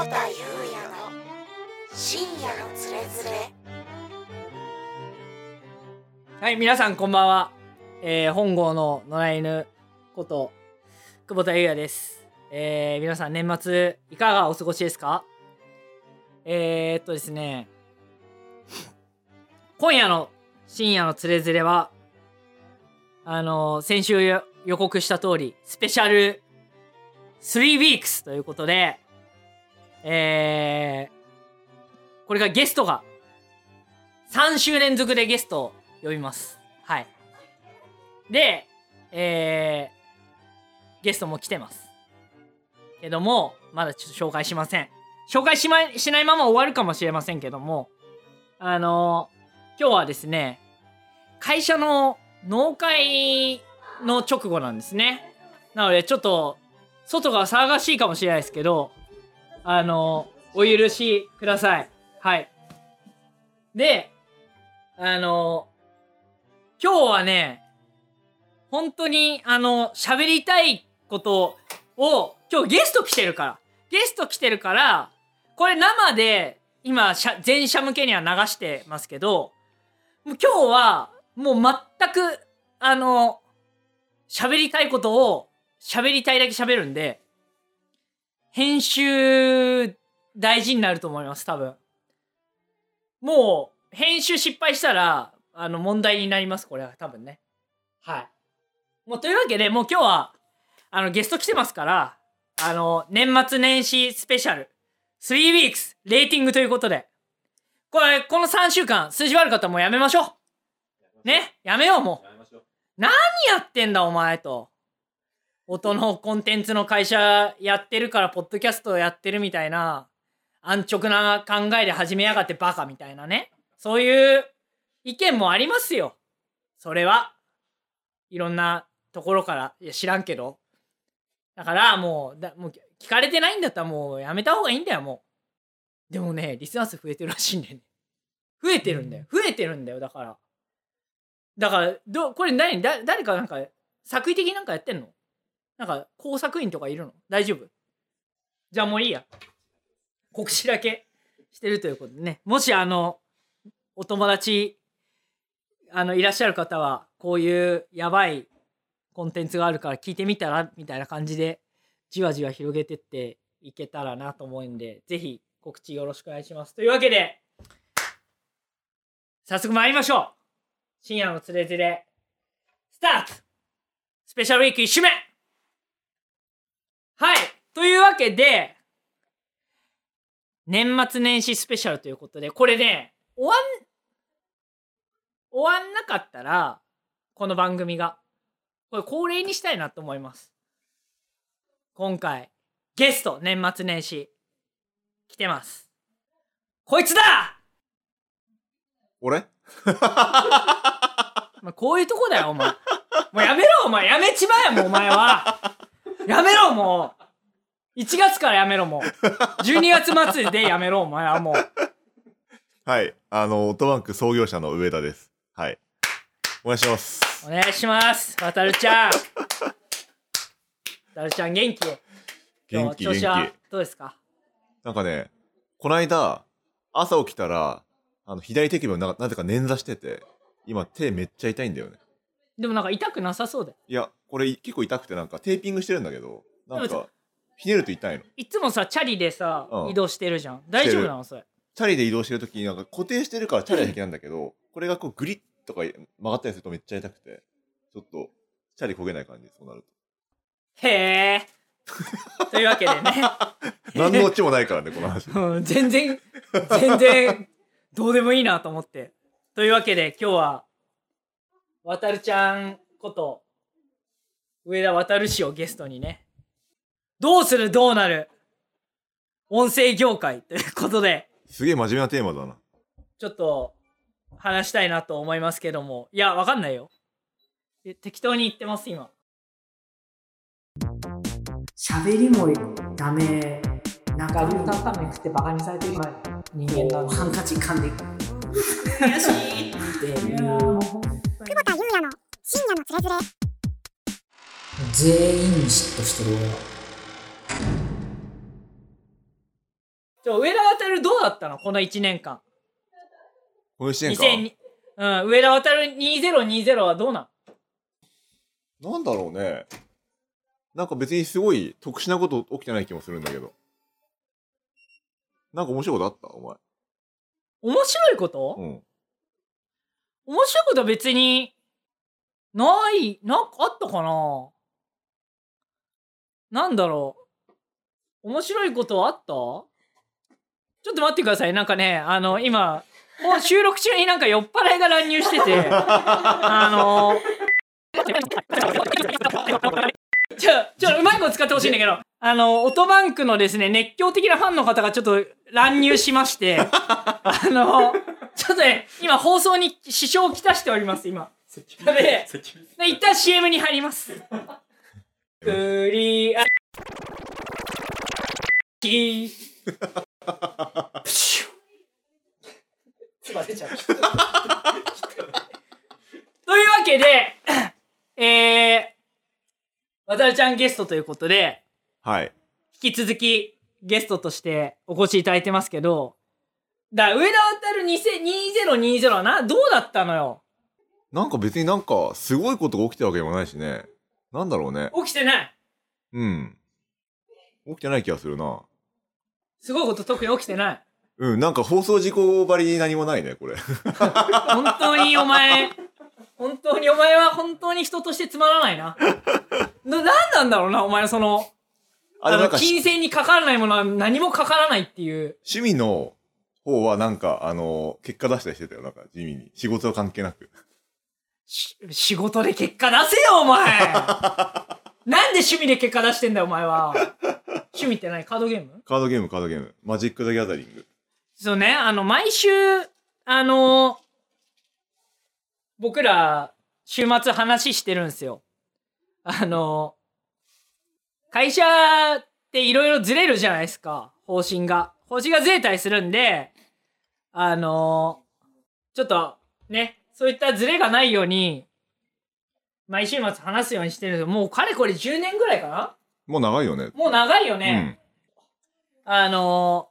保田裕也の深夜のつれづれはい、皆さんこんばんは。えー、本郷の野良犬こと、久保田裕也です。えー、皆さん年末いかがお過ごしですか？えー、っとですね、今夜の深夜のつれづれは、あの先週予告した通り、スペシャル3 weeks ということで、えー、これがゲストが3週連続でゲストを呼びます。はい。で、えー、ゲストも来てます。けども、まだちょっと紹介しません。紹介し,、ま、しないまま終わるかもしれませんけども、あの今日はですね、会社の納会の直後なんですね。なので、ちょっと、外が騒がしいかもしれないですけど、あのお許しください。はい。で、あの今日はね、本当に、あの、喋りたいことを、今日ゲスト来てるから。ゲスト来てるから、これ生で、今、全社向けには流してますけど、もう今日は、もう全く、あの、喋りたいことを、喋りたいだけ喋るんで、編集、大事になると思います、多分。もう、編集失敗したら、あの、問題になります、これは、多分ね。はい。もう、というわけで、もう今日は、あの、ゲスト来てますから、あの、年末年始スペシャル、3 weeks、レーティングということで、これ、この3週間、数字悪かったらもうやめましょう。ね、やめよう、もう。何やってんだ、お前と。音のコンテンツの会社やってるから、ポッドキャストやってるみたいな、安直な考えで始めやがってバカみたいなね。そういう意見もありますよ。それは。いろんなところから、いや知らんけど。だからもう、だもう聞かれてないんだったらもうやめた方がいいんだよ、もう。でもね、リスナー数増えてるらしいんだよね。増えてるんだよ。増えてるんだよ、だから。だから、どこれ何？だ誰かなんか、作為的になんかやってんの？なんか、工作員とかいるの？大丈夫？じゃあもういいや。告知だけしてるということでね。もしあの、お友達、あの、いらっしゃる方は、こういうやばいコンテンツがあるから聞いてみたら？みたいな感じで、じわじわ広げてっていけたらなと思うんで、ぜひ告知よろしくお願いします。というわけで、早速参りましょう。深夜のつれづれ、スタート！スペシャルウィーク1週目！はいというわけで、年末年始スペシャルということで、これね、終わん、終わんなかったら、この番組が、これ恒例にしたいなと思います。今回、ゲスト、年末年始、来てます。こいつだ俺？お前こういうとこだよ、お前。もうやめろ、お前。やめちまえ、もう、お前は。やめろ、もう。1月からやめろ、もう。12月末でやめろ、お前はもう。はい。あの、オートバンク創業者の上田です。はい。お願いします。お願いします。渡るちゃん。渡るちゃん、元気？元気調子は元気。どうですか？なんかね、こないだ、朝起きたら、あの、左手首をななぜか捻挫してて、今手めっちゃ痛いんだよね。でもなんか痛くなさそうで。いや、これ結構痛くてなんかテーピングしてるんだけど、なんか、ひねると痛いの。いつもさ、チャリでさ、うん移動してるじゃん。大丈夫なの？それ。チャリで移動してるときになんか固定してるからチャリは平気なんだけど、これがこうグリッとか曲がったりするとめっちゃ痛くて、ちょっと、チャリ焦げない感じ、そうなるへえ。というわけでね。と。何のオチもないからね、この話。うん全然、全然、どうでもいいなと思って。というわけで、今日は、渡るちゃんこと、上田渡る氏をゲストにね、どうするどうなる、音声業界ということで、すげえ真面目なテーマだな。ちょっと、話したいなと思いますけども、いや、わかんないよ。え適当に言ってます、今。喋りもダメ。なんか、ルータンタンメン食ってバカにされてる人間なんで。ハンカチ噛んで悔しいっていう。久保田裕也の深夜のつれづれ全員に嫉妬してる俺は。ちょ上田渡どうだったの？この1年間この1年2002うん上田渡2020はどうなん？なんだろうね。なんか別にすごい特殊なこと起きてない気もするんだけど。なんか面白いことあった？お前。面白いこと、うん。面白いことは別にないなんかあったかな？なんだろう。面白いことあった？ちょっと待ってください。なんかねあの今もう収録中になんか酔っ払いが乱入してて。あのちょちょうまいこと使ってほしいんだけど。あのオトバンクのですね熱狂的なファンの方がちょっと乱入しまして。あのちょっとね今放送に支障をきたしております今。でで一旦 CM に入りますクリアキプシュつば出ちゃう というわけでえー、渡るちゃんゲストということではい。引き続きゲストとしてお越しいただいてますけどだ上田渡る2020はなどうだったのよなんか別になんかすごいことが起きてるわけでもないしね。なんだろうね。起きてないうん。起きてない気がするな。すごいこと特に起きてないうん、なんか放送事故ばりに何もないね、これ。本当にお前本当にお前は本当に人としてつまらないなな何なんだろうなお前のそのあ、あのでもなんかし金銭にかからないものは何もかからないっていう趣味の方はなんか、あの、結果出したりしてたよ。なんか地味に。仕事は関係なく。し仕事で結果出せよお前。なんで趣味で結果出してんだよお前は。趣味って何？カードゲーム？カードゲーム、カードゲーム。マジック・ザ・ギャザリング。そうね。あの毎週あの僕ら週末話してるんですよ。あの会社っていろいろずれるじゃないですか。方針が。方針がずれたりするんであのちょっとねそういったずれがないように毎週末話すようにしてるんですよもうかれこれ10年ぐらいかな？もう長いよね。もう長いようね、ん。あの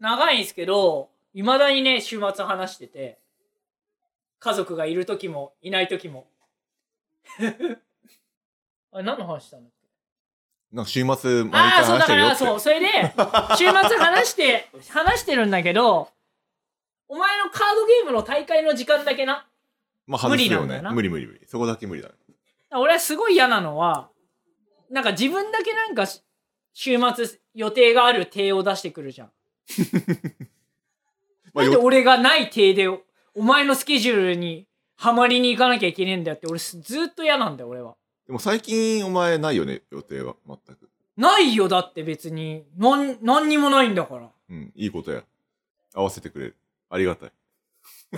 長いんですけど、いまだにね、週末話してて、家族がいる時も、いない時も。あれ、何の話したんだっけ？なんか週末、毎ああ、そう、回話だから、してるよって。そう、それで、週末話して、話してるんだけど、お前のカードゲームの大会の時間だけな。まあ外すよね無理。無理無理無理。そこだけ無理だね。俺はすごい嫌なのは、なんか自分だけなんかし週末予定がある体を出してくるじゃん。まあなんでよ俺がない体でお前のスケジュールにハマりに行かなきゃいけねえんだよって俺すずっと嫌なんだよ俺は。でも最近お前ないよね、予定は。全く。ないよだって別になん何にもないんだから。うん、いいことや。合わせてくれる。ありがたい。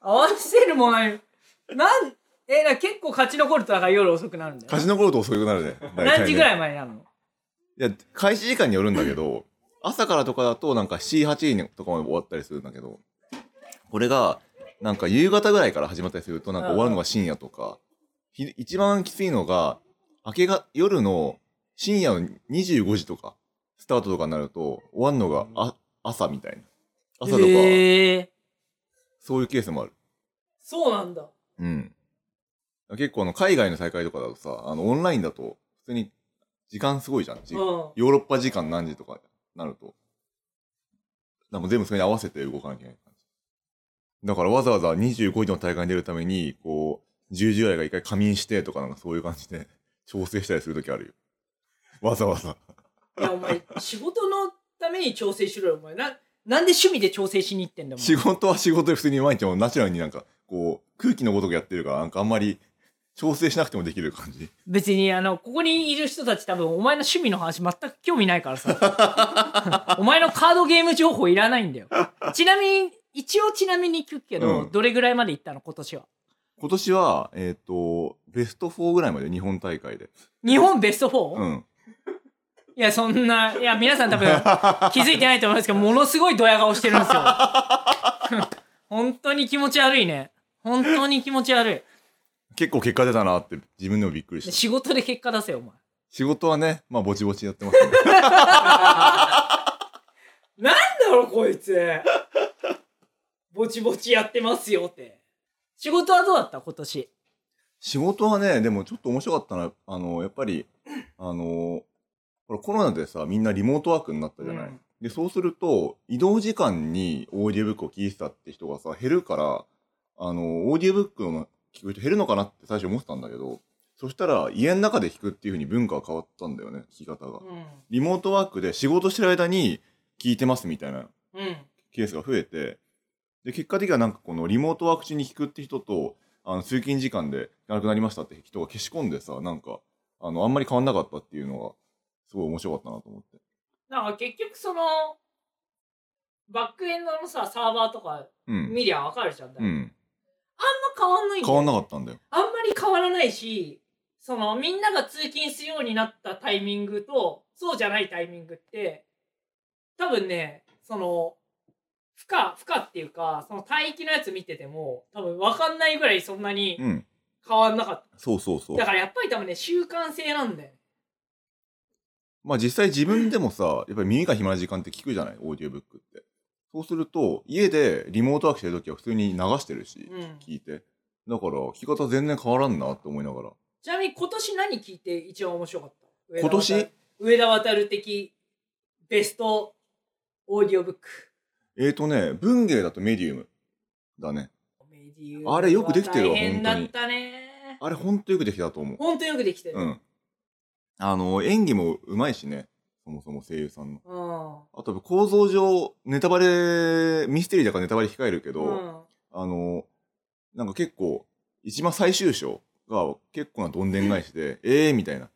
合わせるもない。なんえな結構勝ち残るとだから夜遅くなるんだよ。勝ち残ると遅くなるね。何時ぐらいい前になるの？いや、開始時間によるんだけど、朝からとかだとなんか7、8時とかまで終わったりするんだけど、これが、なんか夕方ぐらいから始まったりすると、なんか終わるのが深夜とか、ひ一番きついのが、明けが、夜の深夜の25時とか、スタートとかになると、終わるのがあ朝みたいな。朝とか、へえそういうケースもある。そうなんだ。うん。結構あの、海外の大会とかだとさ、あの、オンラインだと、普通に時間すごいじゃん。じうん。ヨーロッパ時間何時とかなると。なんか全部それに合わせて動かなきゃいけない感じ。だからわざわざ25時の大会に出るために、こう、10時ぐらいが一回仮眠してとかなんかそういう感じで調整したりするときあるよ。わざわざ。いやお前仕事のために調整しろよお前ななんで趣味で調整しに行ってんだよお前仕事は仕事で普通に毎日もナチュラルになんか、こう、空気のごとくやってるから、なんかあんまり調整しなくてもできる感じ。別にあのここにいる人たち多分お前の趣味の話全く興味ないからさお前のカードゲーム情報いらないんだよちなみに一応ちなみに聞くけど、うんどれぐらいまで行ったの今年は？今年は、えっ、と、ベスト4ぐらいまで日本大会で。日本ベスト 4? うん。いやそんないや皆さん多分気づいてないと思うんですけどものすごいドヤ顔してるんですよ。本当に気持ち悪いね。本当に気持ち悪い。結構結果出たなって自分でもびっくりした。仕事で結果出せよお前。仕事はね、まあ、ぼちぼちやってますね。なんだろうこいつ。ぼちぼちやってますよって。仕事はどうだった今年？仕事はね、でもちょっと面白かったな。あの、やっぱり、あの、ほらコロナでさ、みんなリモートワークになったじゃない。うんで、そうすると、移動時間にオーディオブックを聞いてたって人がさ、減るから、あの、オーディオブックの聞く人減るのかなって最初思ってたんだけど、そしたら家の中で聞くっていう風に文化が変わったんだよね、聞き方が。うんリモートワークで仕事してる間に聞いてますみたいなうんケースが増えて、で、結果的にはなんかこのリモートワーク中に聞くって人と、あの、通勤時間でなくなりましたって人が消し込んでさ、なんか、あの、あんまり変わんなかったっていうのが、すごい面白かったなと思って。なんか結局そのバックエンドのさサーバーとかうん。見りゃわかるじゃん、あんまうん。変わんないんだよ変わんなかったんだよ。あんまり変わらないしそのみんなが通勤するようになったタイミングとそうじゃないタイミングって多分ねその負荷負荷っていうかその帯域のやつ見てても多分分かんないぐらいそんなにうん。変わんなかっそうそうそうただ。からやっぱり多分ね習慣性なんだよねまあ実際自分でもさ、やっぱり耳が暇な時間って聞くじゃない？オーディオブックって。そうすると、家でリモートワークしてるときは普通に流してるし、うん聞いて。だから、聞き方全然変わらんなって思いながら。ちなみに今年何聞いて一番面白かった？今年？上田渡上田渡的ベストオーディオブックえーとね、文芸だとメディウムだね。メディウムあれよくできてるわ大変だったねあれほんとよくできたと思う。ほんとよくできてるうん。あの、演技もうまいしね。そもそも声優さんの。うんあと構造上、ネタバレ、ミステリーだからネタバレ控えるけど、うんあの、なんか結構、一番最終章が結構などんでん返しで、え えー、みたいな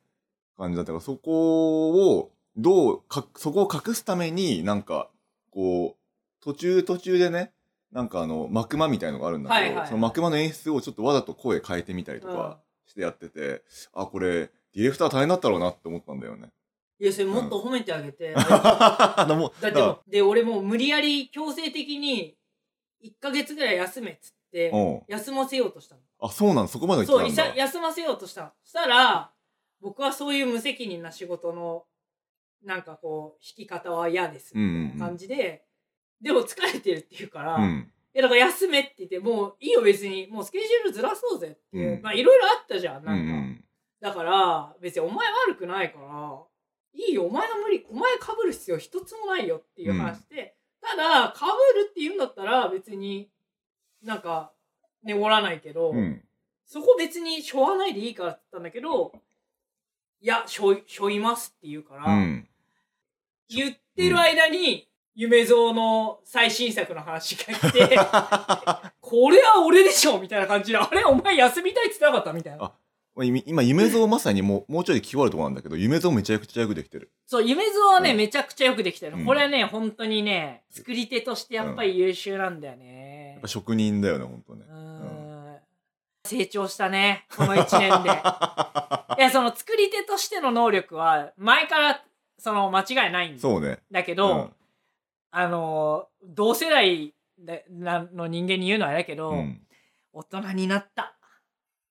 感じだったから、そこを、どうか、そこを隠すために、なんか、こう、途中途中でね、なんかあの、幕間みたいのがあるんだけど、はいはいはいその幕間の演出をちょっとわざと声変えてみたりとかしてやってて、あ、これ、ディレクター大変だったろうなって思ったんだよね。いやそれもっと褒めてあげて、あのもうだってで俺もう無理やり強制的に1ヶ月ぐらい休めっつってうん。休ませようとしたのあ、そうなんそこまで来そう。休ませようとしたのしたら僕はそういう無責任な仕事のなんかこう引き方は嫌ですみたいな感じで、でも疲れてるって言うから、いうん。やだから休めって言ってもういいよ別にもうスケジュールずらそうぜっていう、うんまあいろいろあったじゃんうなんんか、うん。だから別にお前悪くないからいいよお前が無理お前かぶる必要一つもないよっていう話で、ただかぶるって言うんだったら別になんかねおらないけど、うん。そこ別にしょわないでいいからって言ったんだけどいやしょいしょいますって言うから、うん。言ってる間に、夢蔵の最新作の話が来て これは俺でしょみたいな感じであれお前休みたいって言ってなかったみたいな今今、夢像まさにもう、もうちょい際あるところなんだけど、夢像めちゃくちゃよくできてる。そう、夢像はね、うんめちゃくちゃよくできてる。うんこれはね、本当にね、作り手としてやっぱり優秀なんだよねやっぱ。職人だよね、ほんとねう。ん。成長したね、この1年で。いや、その作り手としての能力は、前から、その、間違いないんそうね。だけど、うんあの、同世代でなの人間に言うのはあれだけど、うん。大人になった。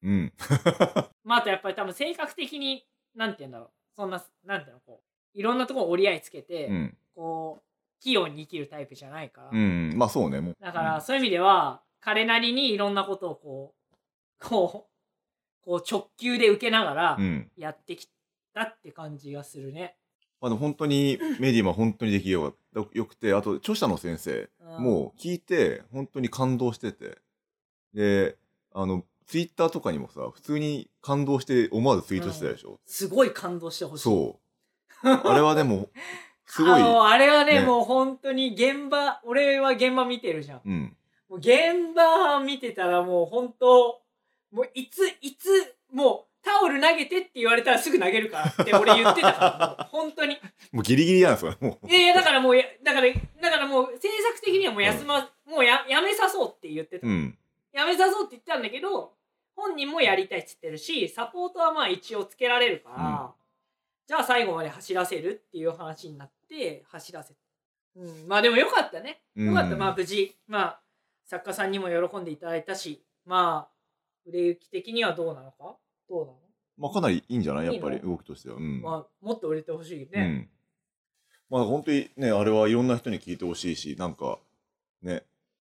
うん。まあ、あとやっぱり多分性格的に、なんて言うんだろう。そんな、なんていうの、こう、いろんなところ折り合いつけて、うん。こう、器用に生きるタイプじゃないから。うん。まあそうね。もうだから、そういう意味では、彼なりにいろんなことをこう、こう、こう直球で受けながらうん。やってきたって感じがするね。まあでも本当に、メディは本当に出来よかったよくて、あと、著者の先生うんも聞いて、本当に感動してて。で、あの、ツイッターとかにもさ、普通に感動して思わずツイートしてたでしょ？すごい感動してほしい。そう。あれはでも、すごい。あれはねねもう本当に現場、俺は現場見てるじゃん。うん。もう現場見てたらもう本当、もういつ、いつ、もうタオル投げてって言われたらすぐ投げるからって俺言ってたから、本当に。もうギリギリなんですよ、もう。いやいや、だからもうや、だから、だからもう制作的にはもう休ま、もうや、やめさそうって言ってた。うん。やめさそうって言ってたんだけど、本人もやりたいって言ってるし、サポートはまあ一応つけられるから、じゃあ最後まで走らせるっていう話になって、走らせた。うん、まあでもよかったね。よかった。うんまあ無事、まあ作家さんにも喜んでいただいたし、まあ売れ行き的にはどうなのか？どうなの？まあかなりいいんじゃない？やっぱり動きとしては。うん。まあ、もっと売れてほしいね、うん。まあ本当にね、あれはいろんな人に聞いてほしいし、なんか、ね。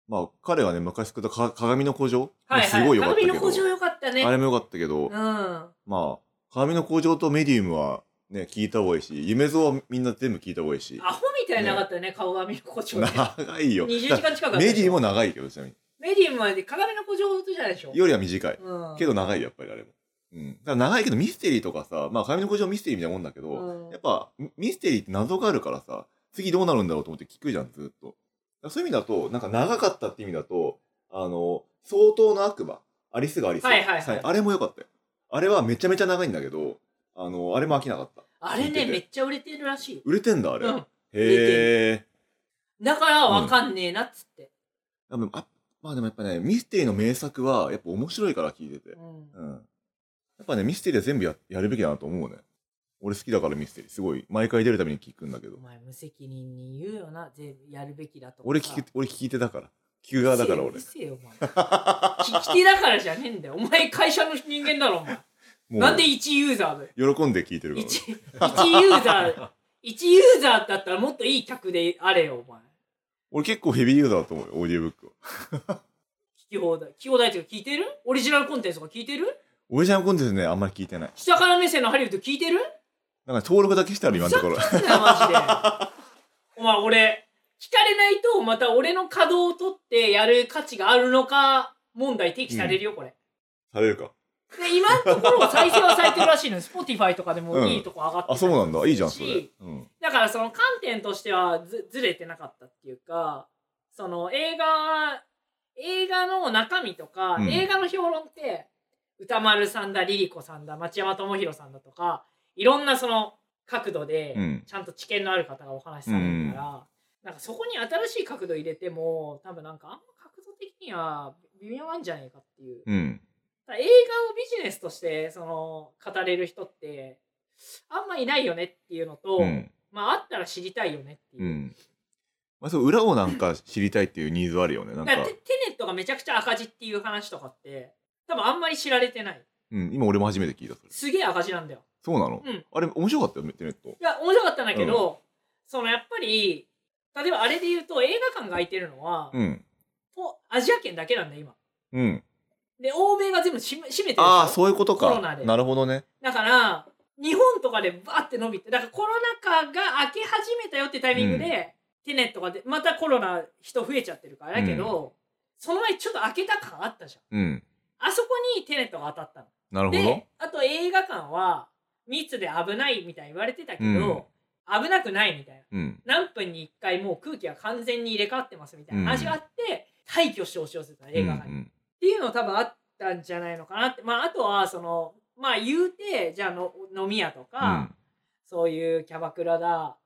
まあ彼がね、昔作ったか鏡の古城はいはいすごい良かったけど。鏡の古城よかったねあれも良かったけど、うんまあ、鏡の古城とメディウムはね、聞いた方がいいし、夢像はみんな全部聞いた方がいいし。アホみたいに長かったね顔髪の古城ね長いよ。20時間近かったメディウムも長いけど、ちなみに。メディウムはね鏡の古城じゃないでしょよりは短い。うん、けど長いやっぱりあれも。うん。だから長いけどミステリーとかさ、まあ鏡の古城ミステリーみたいなもんだけど、うんやっぱミミステリーって謎があるからさ、次どうなるんだろうと思って聞くじゃん、ずっと。そういう意味だと、なんか長かったって意味だと、あの、相当の悪魔、アリスがアリス。はいはいはいあれも良かったよ。あれはめちゃめちゃ長いんだけど、あの、あれも飽きなかった。あれね聞いててめっちゃ売れてるらしいよ売れてんだ、あれ。うんへえ。だからわかんねえなっつって、でもあまあでもやっぱね、ミステリーの名作はやっぱ面白いから聞いてて。うんうん。やっぱね、ミステリーは全部ややるべきだなと思うね。俺好きだからミステリー。すごい。毎回出るたびに聞くんだけどお。前無責任に言うよな全部やるべきだとか俺聞き、俺聞き手だから。聞く側だから俺うる。せえようるせえよお前聞き手だからじゃねえんだよお前会社の人間だろお前なんで一ユーザーだよ喜んで聞いてるから。一一ユーザー一ユーザーだったらもっといい客であれよお前俺結構ヘビーユーザーだと思うよ、オーディオブックは。聞き放題聞き放題っていうか聞いてる？オリジナルコンテンツとか聞いてる？オリジナルコンテンツね、あんまり聞いてない。下から目線のハリウッド聞いてる？なんか登録だけしてある、今のところ。マジでお前俺聞かれないとまた俺の稼働を取ってやる価値があるのか問題提起されるよこれ、されるか。で今のところ再生はされてるらしいのよ Spotify とかでもいいとこ上がってたあ、そうなんだ。いいじゃん、それし。うん。だからその観点としてはずずれてなかったっていうかその映画映画の中身とか、うん映画の評論って歌丸さんだリリコさんだ町山智博さんだとかいろんなその角度でうんちゃんと知見のある方がお話しされるから、なんかそこに新しい角度入れても多分なんかあんま角度的には微妙なんじゃないかっていう。うん。映画をビジネスとしてその語れる人ってあんまいないよねっていうのと、うん。まああったら知りたいよねっていうう。ん。まあ、そう、裏をなんか知りたいっていうニーズはあるよね。なんかテネットがめちゃくちゃ赤字っていう話とかって多分あんまり知られてないうん。今俺も初めて聞いた、それ。すげえ赤字なんだよそうなの？うんあれ、面白かったよ、テネット。いや面白かったんだけど、そのやっぱり例えばあれで言うと映画館が空いてるのは、うん。とアジア圏だけなんだよ今うん。で欧米が全部し閉めてるでしょ？ああ、そういうことかコロナで。なるほどね。だから日本とかでバーって伸びてだからコロナ禍が明け始めたよってタイミングで、テネットがでまたコロナ人増えちゃってるからだけど、その前ちょっと明けた感あったじゃんうん。あそこにテネットが当たったのなるほどで。あと映画館は密で危ないみたいに言われてたけど、危なくないみたいなうん。何分に1回もう空気が完全に入れ替わってますみたいな話があって、廃墟して押し寄せた映画館に、っうんていうの多分あったんじゃないのかなってまああとはそのまあ言うてじゃあの飲み屋とか、うん。そういうキャバクラだ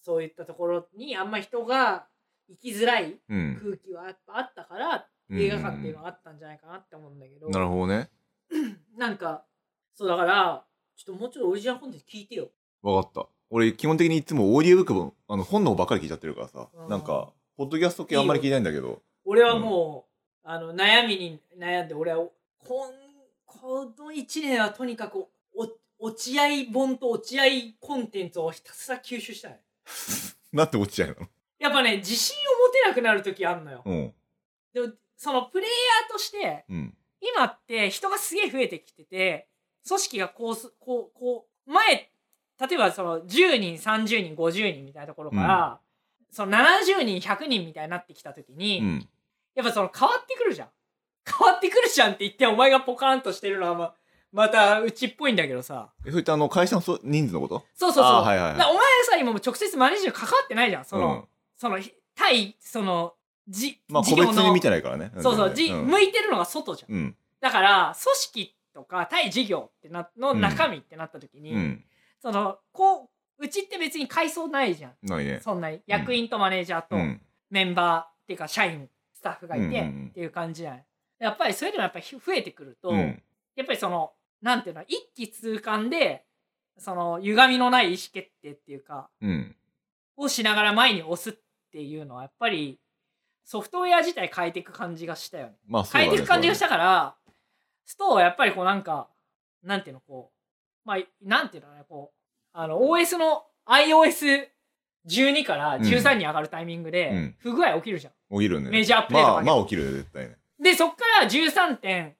そういったところにあんま人が行きづらいうん。空気はやっぱあったから、うん映画館っていうのがあったんじゃないかなって思うんだけど、なるほどね。なんかそうだからちょっともうちょっとオリジナルコンテンツ聞いてよわかった。俺、基本的にいつもオーディオブックも、あの、本の方ばっかり聞いちゃってるからさう。んなんか、ポッドキャスト系あんまり聞いてないんだけど。俺はもう、あの悩みに悩んで俺はこんこの1年はとにかくお落合本と落合コンテンツをひたすら吸収したい なんで落ちちゃうの？やっぱね自信を持てなくなる時あんのよ、うん。でもそのプレイヤーとしてうん。今って人がすげえ増えてきてて組織がこうすこうこう前例えばその10人30人50人みたいなところから、その70人100人みたいになってきた時に、うん。やっぱその変わってくるじゃん。変わってくるじゃんって言ってお前がポカーンとしてるのはままたうちっぽいんだけどさ。えそういったあの、会社のそ人数のこと？そうそうそう、はいはいお前さ今も直接マネージャー関わってないじゃん。その、うん。そのひ対そのじまあ、個別に見てないからね。そうそう、じん向いてるのが外じゃんうん。だから組織とか対事業ってなの中身ってなった時に、うん。そのこううちって別に階層ないじゃんないね。そんなに役員とマネージャーとうん。メンバーっていうか社員スタッフがいてっていう感じじゃないやっぱりそれでもやっぱり増えてくると、うん。やっぱりそのなんていうの一気通貫でその歪みのない意思決定っていうかうん。をしながら前に押すっていうのはやっぱりソフトウェア自体変えていく感じがしたよねまあ。変えていく感じがしたからストはやっぱりこうなんかなんていうのこまあなんていうのかなこうあの OS の iOS12 から13に上がるタイミングで、うん不具合起きるじゃん、起きるね。メジャーアップデートまあ、まあ起きるよ、絶対ね。でそっから 13. 点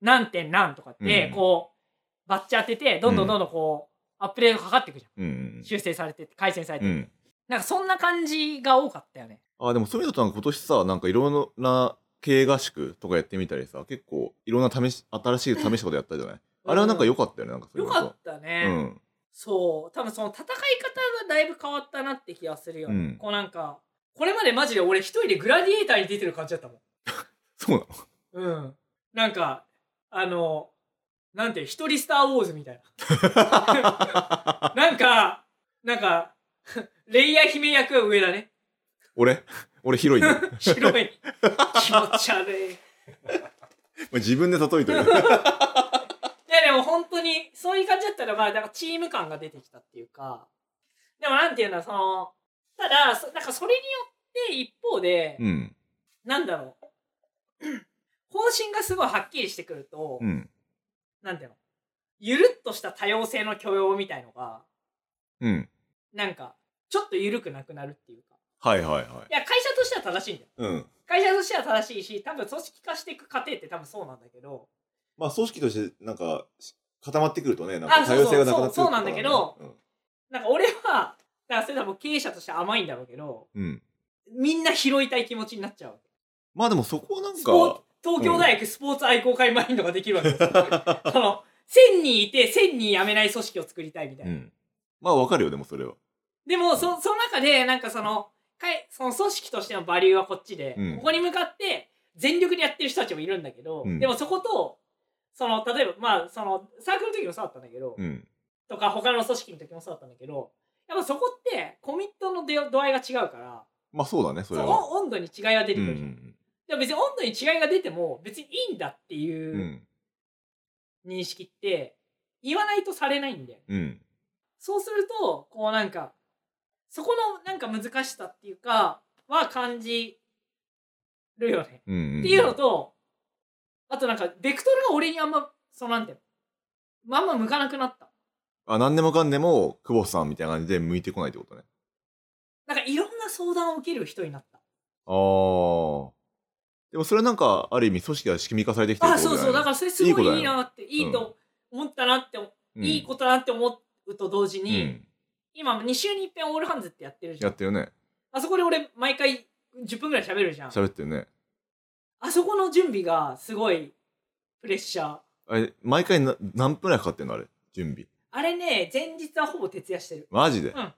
何点何とかって、うんこうバッチ当ててどんどんどんどんこう、アップデートかかっていくじゃんうん修正されて改善されて。なんかそんな感じが多かったよね。あ、でもそういうのとなんか今年さ、なんかいろんな経営合宿とかやってみたりさ、結構いろんな試し、新しい試したことやったじゃない？あれはなんか良かったよね、なんかそういうの。とよかったね、うん。そう多分その戦い方がだいぶ変わったなって気がするよね、うん。こうなんかこれまでマジで俺一人でグラディエーターに出てる感じだったもん。そうなの？うん。なんかあのなんて一人スター・ウォーズみたいな。なんかなんかレイヤー姫役は上だね俺？俺広いね。ま白い気持ち悪い 自分で例えてる。やでも本当にそういう感じだったらまあだからチーム感が出てきたっていうかでもなんていうんだそのただそなんかそれによって一方で、うん。なんだろう 方針がすごいはっきりしてくると、うん。なんていうの？ゆるっとした多様性の許容みたいのがうん。なんかちょっと緩くなくなるっていうかはいはいはい。いや会社としては正しいんだようん。会社としては正しいし多分組織化していく過程って多分そうなんだけどまあ組織としてなんか固まってくるとね、なんあか多様性がなくなってくるそうなんだけどうんなんか俺はだからそれ多分経営者として甘いんだろうけどうん。みんな拾いたい気持ちになっちゃうまあでもそこはなんか、東京大学スポーツ愛好会マインドができるわけですよ その1000人いて1000人辞めない組織を作りたいみたいうな、ん。まあわかるよ、でもそれは。でもそその中でなんかそのかいその組織としてのバリューはこっちで、うんここに向かって全力でやってる人たちもいるんだけど、うんでもそことその例えばまあそのサークルの時もそうだったんだけど、うん。とか他の組織の時もそうだったんだけどやっぱそこってコミットの出度合いが違うからまあそうだね、それは。温度に違いが出てうんくるじゃん、でも別に温度に違いが出ても別にいいんだってうん。いううん認識って言わないとされないんだようん。そうするとこうなんかそこのなんか難しさっていうかは感じるよね、うん。うん。っていうのとあとなんかベクトルが俺にあんまそうなんていうのあんま向かなくなったあ、何でもかんでも、久保さんみたいな感じで向いてこないってことね。なんかいろんな相談を受ける人になったああ。でもそれなんか、ある意味組織が仕組み化されてきてるあそうそうだからそれすごいいいなっていいうんと思ったなって、らいいことだなって思うと同時とに、うん。今2週に一遍オールハンズってやってるじゃんやってるね。あそこで俺毎回10分ぐらい喋るじゃん喋ってるね。あそこの準備がすごいプレッシャーあれ、毎回な何分ぐらいかかってんのあれ、準備。あれね前日はほぼ徹夜してるマジで、んじゃ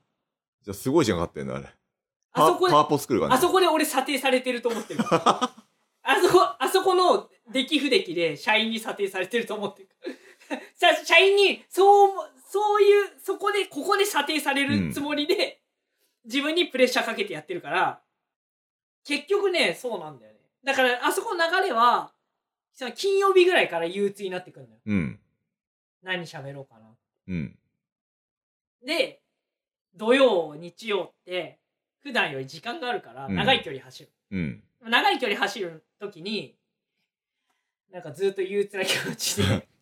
あすごい時間かかってんのあれ。あそこでパワーポ作る感じ。あそこで俺査定されてると思ってる あそこあそこの出来不出来で社員に査定されてると思ってるさ社員にそうそういうそこでここで査定されるつもりで、自分にプレッシャーかけてやってるから結局ねそうなんだよねだからあそこの流れはその金曜日ぐらいから憂鬱になってくるのようん。何喋ろうかなうん。で土曜日曜って普段より時間があるからうん長い距離走る、うん。長い距離走る時になんかずっと憂鬱な気持ちで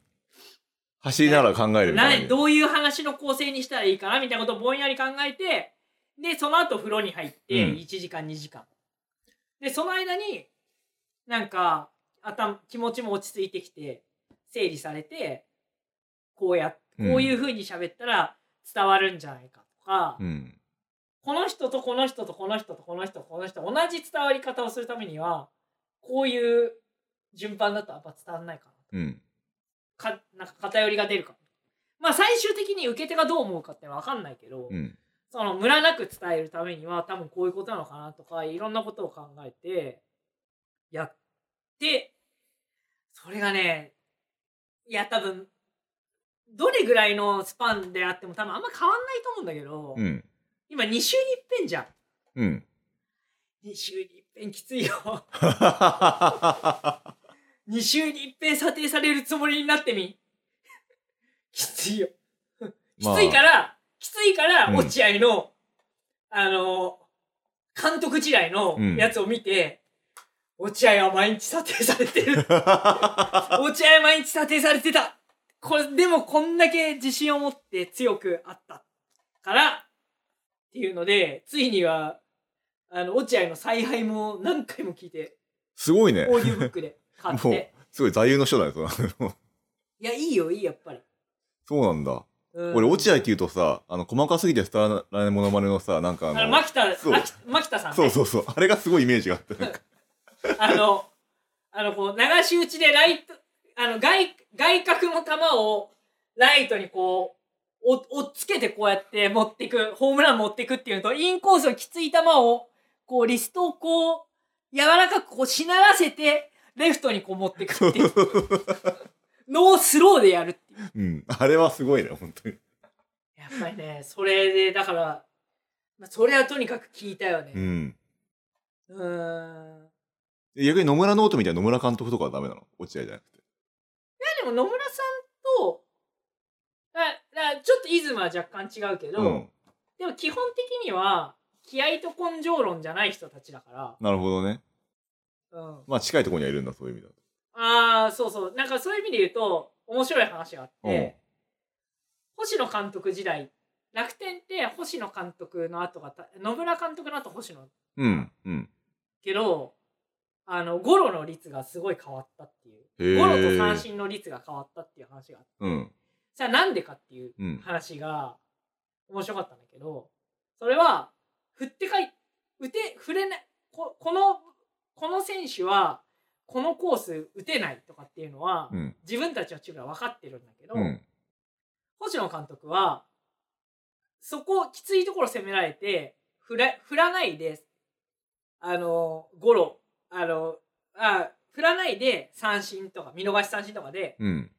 走りながら考えるみたいな。などういう話の構成にしたらいいかなみたいなことをぼんやり考えてでその後風呂に入ってうん1時間2時間、でその間になんか頭気持ちも落ち着いてきて整理されてこうやこういう風に喋ったら伝わるんじゃないかとか、うん。この人とこの人とこの人とこの人とこの人同じ伝わり方をするためにはこういう順番だとやっぱ伝わんないかなうん。かなんか偏りが出るかまあ最終的に受け手がどう思うかって分かんないけど、うん。そのムラなく伝えるためには多分こういうことなのかなとかいろんなことを考えてやってそれがねいや多分どれぐらいのスパンであっても多分あんま変わんないと思うんだけど、うん。今2週に一遍じゃんうん。2週に一遍きついよ 2週に一遍査定されるつもりになってみ。きついよ。きついから、きついからうん。落合の、あの監督時代のうん。やつを見て、落合は毎日査定されてる。落合は毎日査定されてた。これでもこんだけ自信を持って強くあったからっていうのでついにはあの落合の采配も何回も聞いてすごいね。オーディオブックで買っもうてすごい座右の書だよその いやいいよいいやっぱり、そうなんだ。うん。俺落合って言うとさあの細かすぎて伝わらないモノマネのさなんかああのの牧田そう。牧牧田さん、ね、そうそうそう。あれがすごいイメージがあってなんか。あの、あの、こう、流し打ちでライト、あの、外、外角の球をライトにこう、お、おっつけてこうやって持っていく、ホームラン持っていくっていうのと、インコースのきつい球を、こう、リストをこう、柔らかくこう、しならせて、レフトにこう持っていくっていう。のをスローでやるっていう。うん。あれはすごいね本当に。やっぱりね、それで、だから、まあそれはとにかく聞いたよね。うん。うーん。逆に野村ノートみたいな野村監督とかはダメなの？落合じゃなくて。でも野村さんと、だだちょっとイズムは若干違うけど、うん。でも基本的には気合と根性論じゃない人たちだかなるほどねまあ近いところにはいるんだそういう意味だと。ああそうそう。なんかそういう意味で言うと面白い話があって、星野監督時代楽天って星野監督の後がた野村監督の後星野。うんうん。けどあのゴロの率がすごい変わったっていう。ゴロと三振の率が変わったっていう話があって、うん。さあなんでかっていううん。話が面白かったんだけどそれは振ってかい打て振れないここのこの選手はこのコース打てないとかっていうのは、うん。自分たちのチームは分かってるんだけど、うん。星野監督はそこきついところ攻められて振ら振らないであのゴロあのあ振らないで三振とか見逃し三振とかでうん。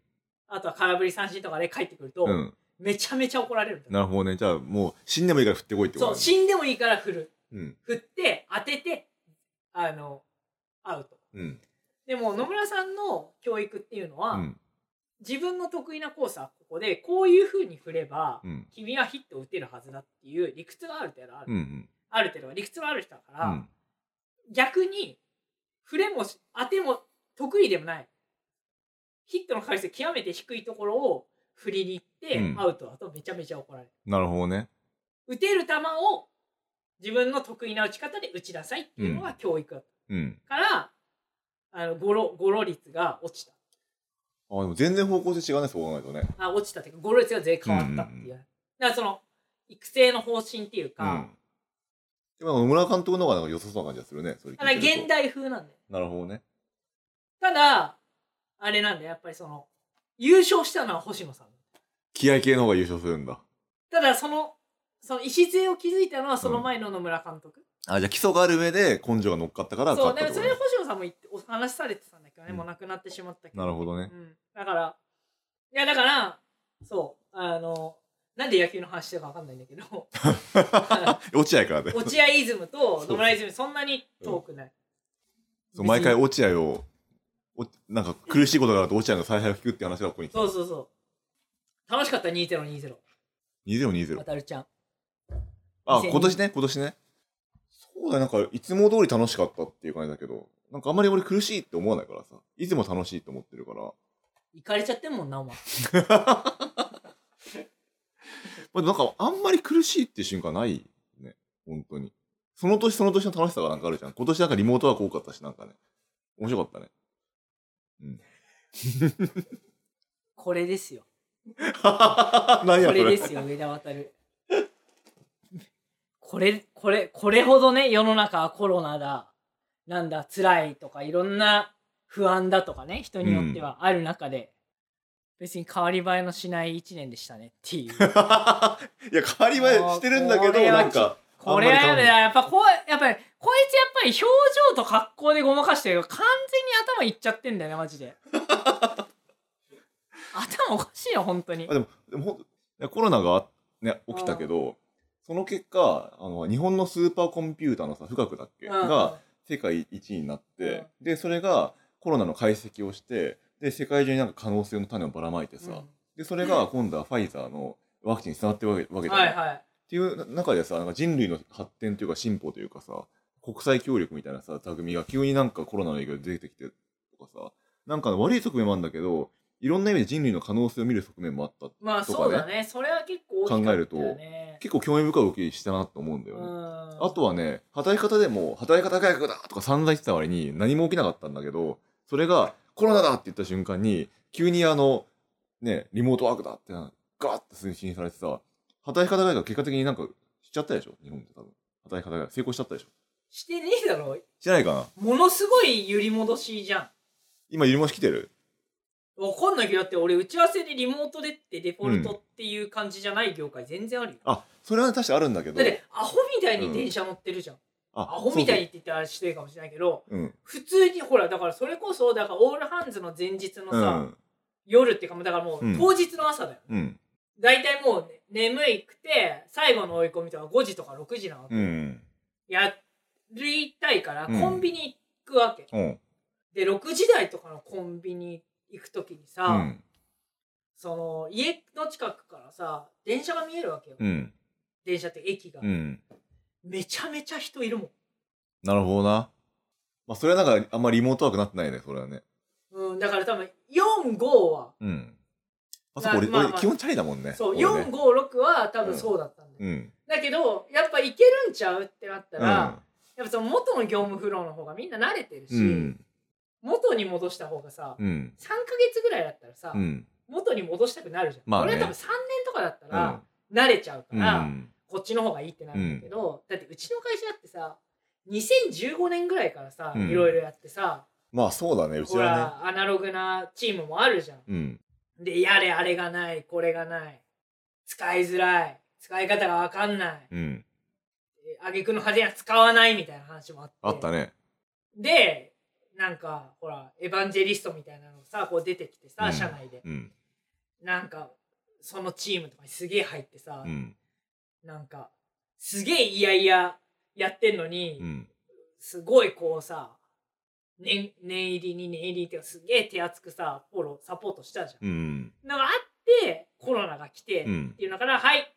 あとは空振り三振とかで帰ってくると、うん。めちゃめちゃ怒られるなるほどね。じゃあもう死んでもいいから振ってこいってことそう死んでもいいから振る。うん。振って当ててあのアウトうん。でも野村さんの教育っていうのは、うん。自分の得意なコースはここでこういうふうに振れば、うん。君はヒットを打てるはずだっていう理屈がある程度ある、うんうん。ある程度は理屈がある人だから、うん。逆に振れもし当ても得意でもない。ヒットの回数極めて低いところを振りに行って、うん。アウトだとめちゃめちゃ怒られる。なるほどね。打てる球を自分の得意な打ち方で打ちなさいっていうのが教育だっうん。たから、あのゴロゴロ率が落ちた。あでも全然方向性違うねそう考えるとね。あ落ちたっていうかゴロ率が全然変わったっていう,、だからその育成の方針っていうか、うん。でも野村監督の方がなんか良さそうな感じがするねそれただ現代風なんだよ。なるほどね。ただあれなんだよやっぱりその優勝したのは星野さん。気合系の方が優勝するんだ。ただそのその礎を築いたのはその前の野村監督、あじゃあ基礎がある上で根性が乗っかったからそうでもそれで星野さんも言ってお話しされてたんだけどね、うん。もう亡くなってしまったけど。なるほどね。うん、だからいやだからそうあのなんで野球の話してるか分かんないんだけど。落合からだよ。落合イズムと野村イズムそんなに遠くない、そう毎回落合をおなんか苦しいことがあると落合の采配を聞くって話がここにそうそうそう。楽しかった2020 2020渡るちゃんあ2020今年ね今年ね。そうだよなんかいつも通り楽しかったっていう感じだけどなんかあんまり俺苦しいって思わないからさ。いつも楽しいって思ってるから。行かれちゃってんもんなお前。まあなんかあんまり苦しいっていう瞬間ないね。本当に。その年その年の楽しさがなんかあるじゃん。今年なんかリモートワーク多かったしなんかね。面白かったね。うん。これですよ。何やこれですよ上田渡るこれこれこれほどね世の中はコロナだなんだ辛いとかいろんな不安だとかね人によってはある中で、別に変わり映えのしない1年でしたねっていう。いや変わり映えしてるんだけどなんかこれはやだあんまりやっぱこうやっぱりこいつやっぱり表情と格好でごまかしてる完全に頭いっちゃってんだよねマジで。頭おかしいよ本当に。あでもでもコロナが、ね、起きたけどその結果あの日本のスーパーコンピューターのさ富岳だっけ、うん。が世界一位になって、でそれがコロナの解析をしてで世界中になんか可能性の種をばらまいてさ、うん。でそれが今度はファイザーのワクチンにつながってるわけわけじゃない、はいはい。っていう中でさなんか人類の発展というか進歩というかさ国際協力みたいなさ座組が急になんかコロナの影響で出てきてとかさなんか悪い側面もあるんだけどいろんな意味で人類の可能性を見る側面もあったまあとかね。そうだね。それは結構大きかったよね。結構興味深い動きしたなと思うんだよね、うん。あとはね働き方でも働き方改革だとか散々言ってた割に何も起きなかったんだけどそれがコロナだって言った瞬間に急にあのねリモートワークだってなガーッて推進されてさ働き方改革結果的になんかしちゃったでしょ？日本って多分。働き方改革成功しちゃったでしょ？してねえだろ。してないかな？ものすごい揺り戻しじゃん。今ゆりもし来てる？わかんないけどだって俺打ち合わせでリモートでってデフォルトっていう感じじゃない業界全然あるよ、あそれは確かあるんだけど。だってアホみたいに電車乗ってるじゃん、あアホみたいにって言ってあれしてるかもしれないけどそうそう。うん。普通にほらだからそれこそだからオールハンズの前日のさ、うん。夜っていうかもうだからもううん。当日の朝だよ、うん。大体もう、ね、眠いくて最後の追い込みとか5時とか6時なわけ、うん。やりたいからうん。コンビニ行くわけ、うん。で6時台とかのコンビニ行く時にさ、うん。その家の近くからさ電車が見えるわけよ、うん。電車って駅が、うん。めちゃめちゃ人いるもん。なるほどな。まあそれはなんかあんまりリモートワークなってないねそれはね。うん、だから多分45はうん。あそこ俺,、まあまあ。俺基本チャリだもんね。そう、俺ね。456は多分そうだったんだよ、うん。だけどやっぱ行けるんちゃうってなったら、うん。やっぱその元の業務フローの方がみんな慣れてるし、うん元に戻した方がさ、うん。3ヶ月ぐらいだったらさ、うん。元に戻したくなるじゃん、まあね。これは多分3年とかだったうらん。慣れちゃうかうら、ん。こっちの方がいいってなるんだけど、だってうちの会社だってさ2015年ぐらいからさ、うん。いろいろやってさまあそうだねうちほはらアナログなチームもあるじゃん。でやれあれがないこれがない。使いづらい。使い方が分かんない。うん。あげくの果てには使わないみたいな話もあって。あったね。でなんかほらエヴァンジェリストみたいなのさこう出てきてさ、うん。社内で。うん。なんかそのチームとかにすげえ入ってさ、うん。なんかすげえいやいややってんのに、うん。すごいこうさ念念入りに念入りっていうかすげえ手厚くさフォローサポートしたじゃん。うん。なんかあってコロナが来て、うん。っていうのからはい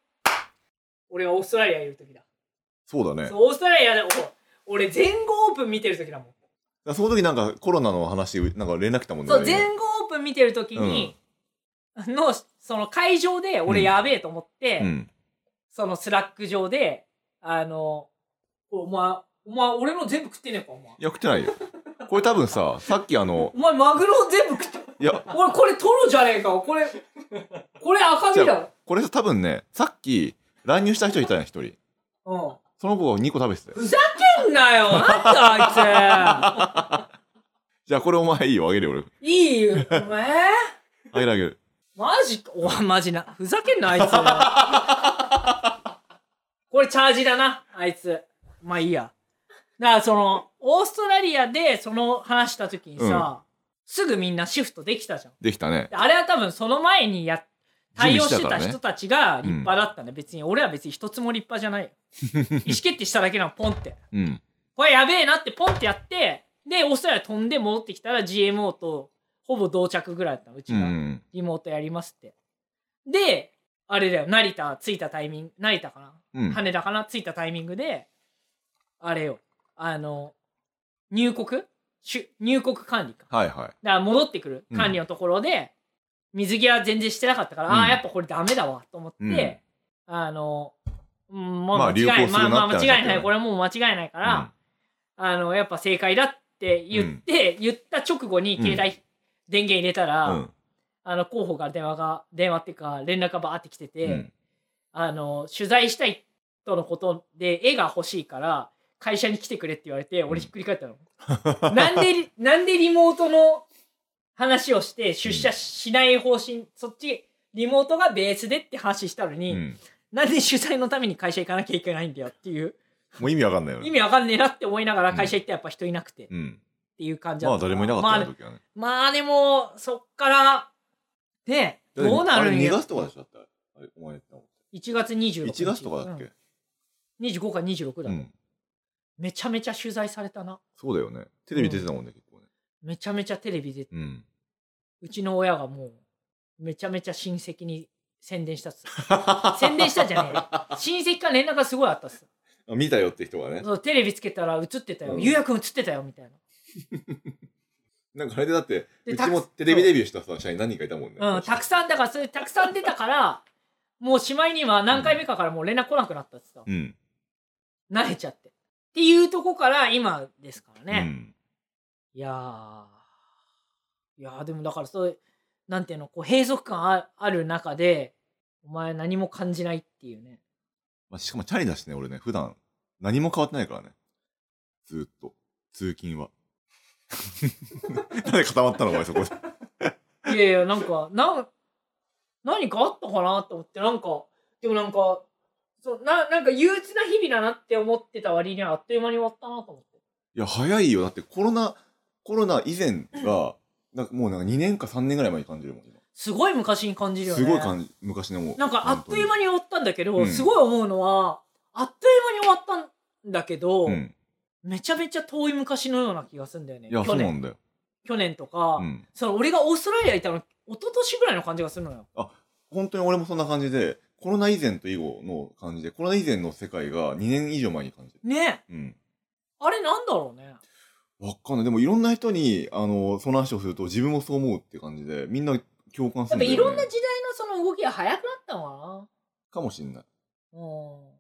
俺がオーストラリアいる時だ。そうだね。そうオーストラリアでお俺全豪オープン見てる時だもん。その時なんかコロナの話なんか連絡来たもんねそう全豪オープン見てる時に、のその会場で俺やべえと思って、うん。そのスラック上であのお前お前俺の全部食ってねえかお前。いや食ってないよ。これ多分ささっきあのお前マグロ全部食っていや。俺これトロじゃねえかこれこれ赤身だろ。これ多分ねさっき乱入した人いたやん一人。うん。その子が2個食べてたよ。ふざけんなよ。なんだあ じゃあこれお前いいよ。あげるよ俺。いついいよ。お前。あげるあげる。マジか。おマジな。ふざけんなあいつ。これチャージだなあいつ。まあいいや。だからそのオーストラリアでその話した時にさ、すぐみんなシフトできたじゃん。できたね。であれは多分その前にや対応してた人たちが立派だったね。別に俺は別に一つも立派じゃない。よ 意思決定しただけなのポンって。うん。これやべえなってポンってやってでオーストラリア飛んで戻ってきたら GMO とほぼ同着ぐらいだったのうちが、うん。リモートやりますって。であれだよ。成田着いたタイミング成田かな、うん。羽田かな？着いたタイミングであれよ。あの入国？し入国管理か。はいはい。だから戻ってくる。管理のところで、水際全然してなかったから、うん。ああやっぱこれダメだわと思って、あの、うん、もうまあ間違いまあまあ間違いない。これはもう間違いないから、あのやっぱ正解だって言って、言った直後に携帯、電源入れたら、うん。あの候補から電話が電話っていうか連絡がバーって来てて、うん。あの取材したいとのことで絵が欲しいから会社に来てくれって言われて俺ひっくり返ったの。なんでリ、なんでリモートの話をして出社しない方針、そっち、リモートがベースでって話したのに、うん。なんで取材のために会社行かなきゃいけないんだよっていう、もう意味わかんないよね。意味わかんねえなって思いながら会社行ってやっぱ人いなくて、っうん。ていう感じだまあった。から誰もいなかった時はね。まあでも、そっから、ね、どうなるん2や。月とかでしょだって。あれお前言ったの1月26日。1月とかだっけ？うん、25か26だ、うん。めちゃめちゃ取材されたな。そうだよね。テレビ出てたもんね結構ね。めちゃめちゃテレビで、うんうちの親がもう、めちゃめちゃ親戚に宣伝したっす。宣伝したじゃねえよ。親戚から連絡がすごいあったっす。あ見たよって人がねそうテレビつけたら映ってたよ。うんゆうやくん映ってたよ、みたいな。なんかあれでだってでうちもテレビデビューしたさ社員何人かいたもんねうん、たくさんだからそれたくさん出たからもうしまいには何回目かからもう連絡来なくなったってさ、うん慣れちゃってっていうとこから今ですからうね、んいやーいやーでもだからそういうなんていうのこう閉塞感あある中でお前何も感じないっていうね。まあしかもチャリだしね俺ね普段。何も変わってないからね。ずーっと。通勤は。なんで固まったのお前そこで。いやいやなんかなん何かあったかなと思ってなんかでもなんかそうななんか憂鬱な日々だなって思ってた割にはあっという間に終わったなと思って。いや早いよ。だってコロナコロナ以前がなんかもうなんか2年か3年ぐらい前に感じるもん今。すごい昔に感じるよね。すごい感じ昔のもう。なんかあっという間に終わったんだけど、うん。すごい思うのはあっという間に終わったんだけど、うん。めちゃめちゃ遠い昔のような気がするんだよね。いやそ去年。うなんだよ。去年とか、うん。その俺がオーストラリア行ったの一昨年ぐらいの感じがするのよ。本当に俺もそんな感じでコロナ以前と以後の感じでコロナ以前の世界が2年以上前に感じる。ね。うん。あれなんだろうねわかんない。でもいろんな人にあのその話をすると自分もそう思うって感じでみんな共感すやっぱるんだよ、ね、いろんな時代のその動きが早くなったのかもしんない。かなうん。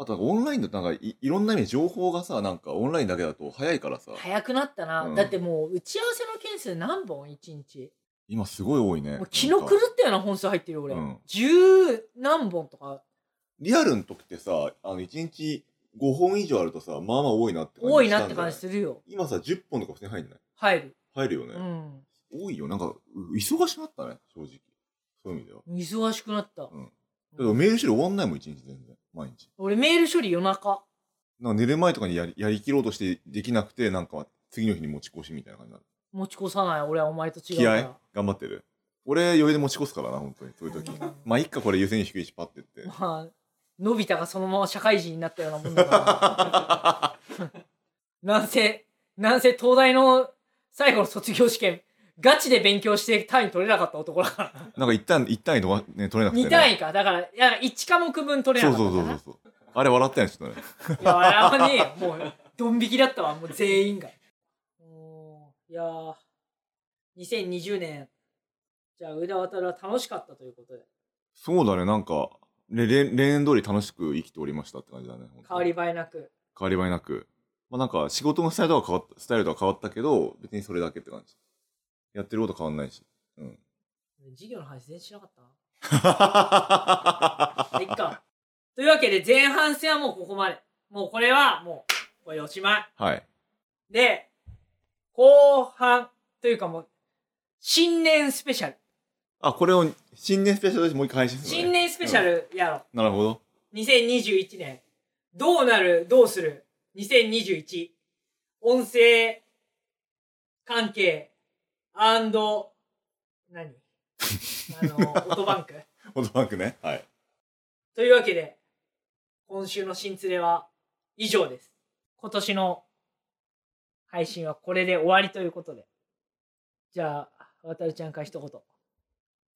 あとオンラインだとなんかいいろんな意味で情報がさなんかオンラインだけだと早いからさ。早くなったな、うん。だってもう打ち合わせの件数何本？一日。今すごい多いね。もう昨日狂ったような本数入ってるよ俺、うん。十何本とか。リアルの時ってさあの1日5本以上あるとさまあまあ多いなって感じ多いなって感じするよ。今さ10本とか普通に入んない？入る、入るよね、うん。多いよ。なんかう忙しくなったね正直。そういう意味では。忙しくなった、うん。だからメール処理終わんないもん1日全然。毎日。俺メール処理夜中。なんか寝る前とかにやりやりきろうとしてできなくてなんか次の日に持ち越しみたいな感じになる。持ち越さない俺はお前と違う気合？頑張ってる。俺余裕で持ち越すからな本当に。そういう時。うん。まあいっかこれ優先低いしパッてって。まあのび太がそのまま社会人になったようなもんだから。なんせなんせ東大の最後の卒業試験ガチで勉強して単位取れなかった男だから。なんか一旦一単位とかね取れなくて、ね、2単位か。だからいや1科目分取れそうそうなかったからそうそうそうあれ笑ったよねちょっとね。いやあれはねもうドン引きだったわ。もう全員が。もういやー。2020年。じゃあ上田渡は楽しかったということで。そうだね。なんかれ例例年通り楽しく生きておりましたって感じだね変わり映えなく変わり映えなくまあなんか仕事のスタイルとは変わったスタイルとは変わったけど別にそれだけって感じやってること変わんないしうん授業の話全然しなかった？な。いっか。というわけで前半戦はもうここまで。もうこれはもう、これおしまい。はいで、後半というかもう、新年スペシャル。あこれを新年スペシャルでもう一回配信するのね新年スペシャルやろう。なるほど2021年。どうなる？どうする ?2021。音声関係何？あの、オートバンクオートバンクねはいというわけで、今週の新連れは以上です。今年の配信はこれで終わりということで。じゃあ、渡るちゃんから一言。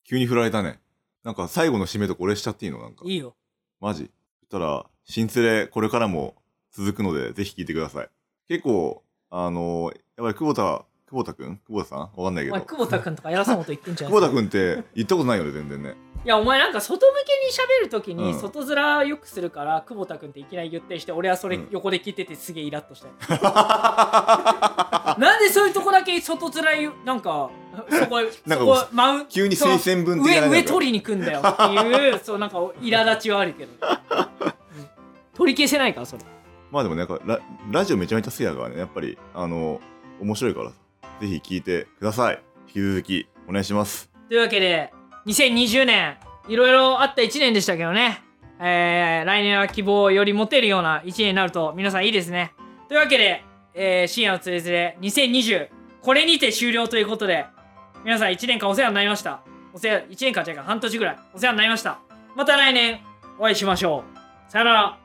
急に振られたね。なんか最後の締めとか俺しちゃっていいの？なんか。いいよ。マジ？そしたら新連れこれからも続くのでぜひ聞いてください。結構あのやっぱり久保田久保田くん？久保田さん？わかんないけど。久保田くんとか偉そうなこと言ってんじゃん。久保田くんって言ったことないよね全然ね。いや、お前なんか外向けに喋るときにうん。外面よくするから、久保田くんっていきなり言ったりして、俺はそれうん。横で聞いててすげえイラッとしたよ。なんでそういうとこだけ外面なんか、そこ、なんかマウン急に推薦文上上取りに来んだよっていう そうなんか苛立ちはあるけど、うん。取り消せないからそれ。まあでもねなんかララジオめちゃめちゃ好きだからねやっぱりあの面白いからぜひ聞いてください。引き続きお願いします。というわけで2020年いろいろあった1年でしたけどね、えー来年は希望をより持てるような1年になると皆さんいいですね。というわけで、えー深夜のつれづれ2020これにて終了ということで皆さん1年間お世話になりました。お世話1年間じゃないか半年ぐらい。お世話になりました。また来年お会いしましょう。さよなら。